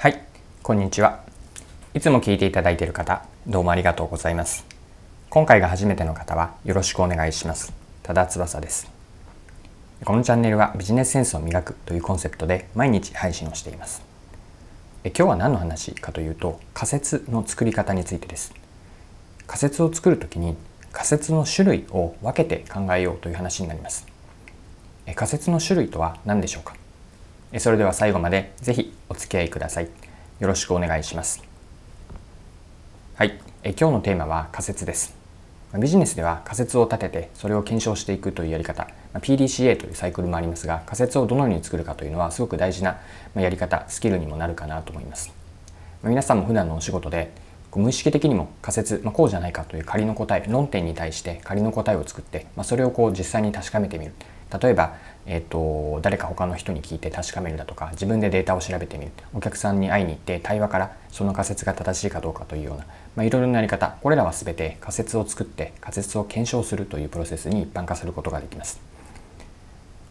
はい、こんにちは。いつも聞いていただいている方、どうもありがとうございます。今回が初めての方はよろしくお願いします。多田翼です。このチャンネルはビジネスセンスを磨くというコンセプトで毎日配信をしています。え今日は何の話かというと仮説の作り方についてです。仮説を作るときに仮説の種類を分けて考えようという話になります。仮説の種類とは何でしょうか？それでは最後までぜひお付き合いください。よろしくお願いします。はい、え今日のテーマは仮説です。ビジネスでは仮説を立ててそれを検証していくというやり方、PDCA というサイクルもありますが仮説をどのように作るかというのはすごく大事なやり方、スキルにもなるかなと思います。皆さんも普段のお仕事で無意識的にも仮説、まあ、こうじゃないかという仮の答え論点に対して仮の答えを作って、まあ、それをこう実際に確かめてみる例えば、えーと、誰か他の人に聞いて確かめるだとか自分でデータを調べてみるお客さんに会いに行って対話からその仮説が正しいかどうかというような、まあ、いろいろなやり方これらは全て仮説を作って仮説を検証するというプロセスに一般化することができます。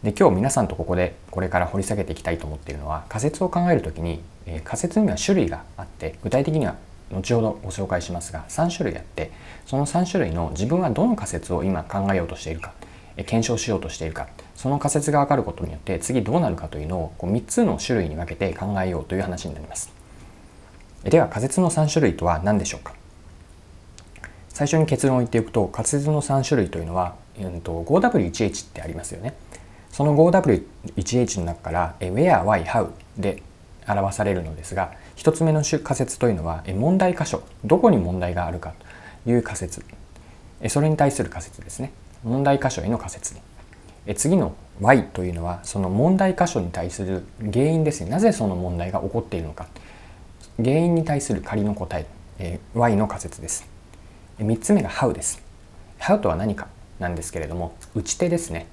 で今日皆さんとここでこれから掘り下げていきたいと思っているのは仮説を考える時に、えー、仮説には種類があって具体的には後ほどご紹介しますが3種類あってその3種類の自分はどの仮説を今考えようとしているか検証しようとしているかその仮説が分かることによって次どうなるかというのをこう3つの種類に分けて考えようという話になります。では仮説の3種類とは何でしょうか？最初に結論を言っておくと仮説の3種類というのは、うんと、5W1H ってありますよね。その 5W1H の中から Where, Why, How で表されるのですが1つ目の仮説というのは問題箇所どこに問題があるかという仮説。それに対する仮説ですね。問題箇所への仮説次の Y というのはその問題箇所に対する原因ですね。なぜその問題が起こっているのか。原因に対する仮の答ええ Y の仮説です。3つ目が How です。How とは何かなんですけれども打ち手ですね。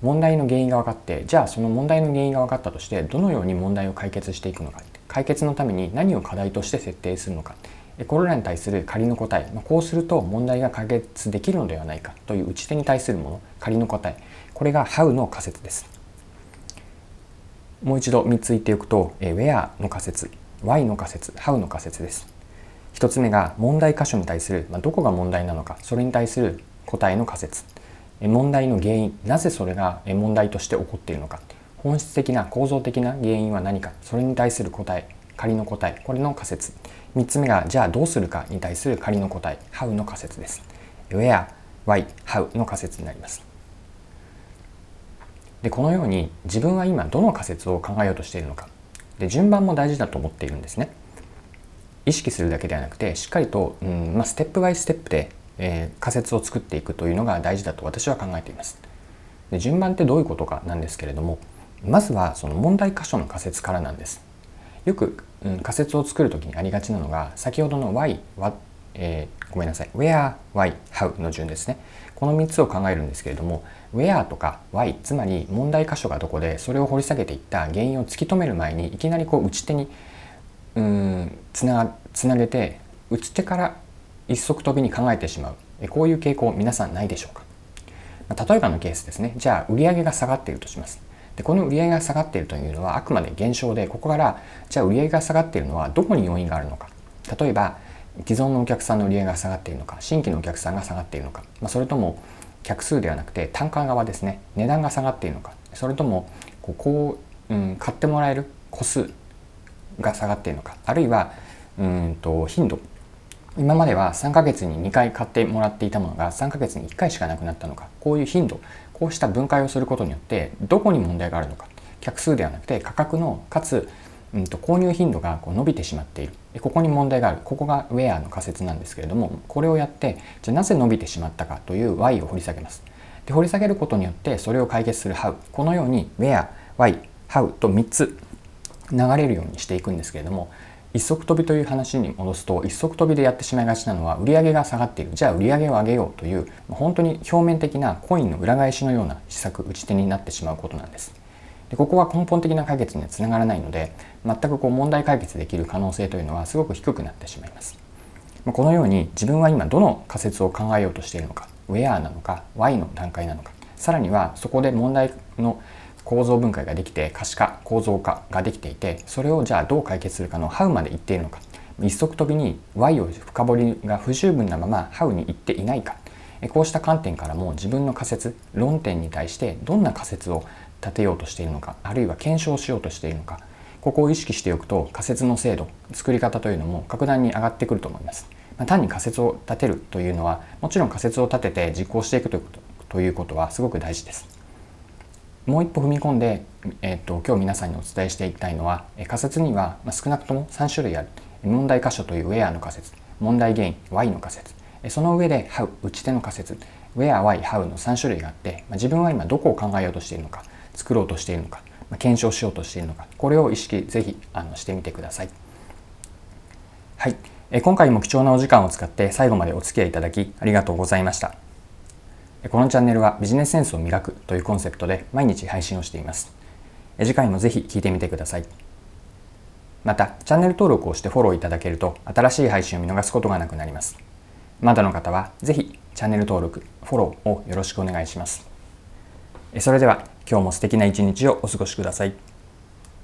問題の原因が分かってじゃあその問題の原因が分かったとしてどのように問題を解決していくのか。解決のために何を課題として設定するのか。これらに対する仮の答え、ま、こうすると問題が解決できるのではないかという打ち手に対するもの仮の答え。これが How の仮説です。もう一度3つ言っておくと Where の仮説 Why の仮説 How の仮説です。1つ目が問題箇所に対する、ま、どこが問題なのかそれに対する答えの仮説。問題の原因なぜそれが問題として起こっているのか。本質的な構造的な原因は何かそれに対する答え。仮の答え。これの仮説。3つ目がじゃあどうするかに対する仮の答え。How の仮説です。Where, Why, How の仮説になります。でこのように自分は今どの仮説を考えようとしているのか。で順番も大事だと思っているんですね。意識するだけではなくてしっかりと、うんまあ、ステップバイステップで、えー、仮説を作っていくというのが大事だと私は考えています。で順番ってどういうことかなんですけれどもまずはその問題箇所の仮説からなんです。よく、うん、仮説を作る時にありがちなのが先ほどの why は、えー、ごめんなさい。where, why, how の順ですね。この3つを考えるんですけれども where とか why つまり問題箇所がどこでそれを掘り下げていった原因を突き止める前にいきなりこう打ち手につなつなげて打ち手から一足飛びに考えてしまう。こういう傾向皆さんないでしょうか？例えばのケースですね。じゃあ売上が下がっているとします。でこの売上が下がっているというのはあくまで現象でここからじゃあ売上が下がっているのはどこに要因があるのか。例えば既存のお客さんの売上が下がっているのか新規のお客さんが下がっているのか、まあ、それとも客数ではなくて単価側ですね。値段が下がっているのか。それともここう、うん、買ってもらえる個数が下がっているのか。あるいはうんと頻度。今までは3ヶ月に2回買ってもらっていたものが3ヶ月に1回しかなくなったのか。こういう頻度。こうした分解をすることによってどこに問題があるのか。客数ではなくて価格のかつ、うんと、購入頻度がこう伸びてしまっている。ここに問題がある。ここがウェアの仮説なんですけれどもこれをやってじゃあなぜ伸びてしまったかという Y を掘り下げます。で掘り下げることによってそれを解決する How このように Where, Why, How と3つ流れるようにしていくんですけれども一足飛びという話に戻すと一足飛びでやってしまいがちなのは売上が下がっている。じゃあ売上を上げようという本当に表面的なコインの裏返しのような施策打ち手になってしまうことなんです。でここは根本的な解決にはつながらないので全くこう問題解決できる可能性というのはすごく低くなってしまいます。このように自分は今どの仮説を考えようとしているのか Where なのか Why の段階なのかさらにはそこで問題の構造分解ができて可視化構造化ができていてそれをじゃあどう解決するかの How までいっているのか一足飛びに Y を深掘りが不十分なまま How に行っていないかこうした観点からも自分の仮説論点に対してどんな仮説を立てようとしているのかあるいは検証しようとしているのかここを意識しておくと仮説の精度作り方というのも格段に上がってくると思います。ま単に仮説を立てるというのはもちろん仮説を立てて実行していくということということはすごく大事です。もう一歩踏み込んで、えーと、今日皆さんにお伝えしていきたいのは仮説には少なくとも3種類ある。問題箇所という Where の仮説。問題原因 Why の仮説。その上で How 打ち手の仮説。Where, Why, How の3種類があってま自分は今どこを考えようとしているのか作ろうとしているのかま検証しようとしているのかこれを意識ぜひあのしてみてください。はい、え今回も貴重なお時間を使って最後までお付き合いいただきありがとうございました。このチャンネルはビジネスセンスを磨くというコンセプトで毎日配信をしています。次回もぜひ聴いてみてください。また、チャンネル登録をしてフォローいただけると新しい配信を見逃すことがなくなります。まだの方はぜひチャンネル登録、フォローをよろしくお願いします。それでは今日も素敵な一日をお過ごしください。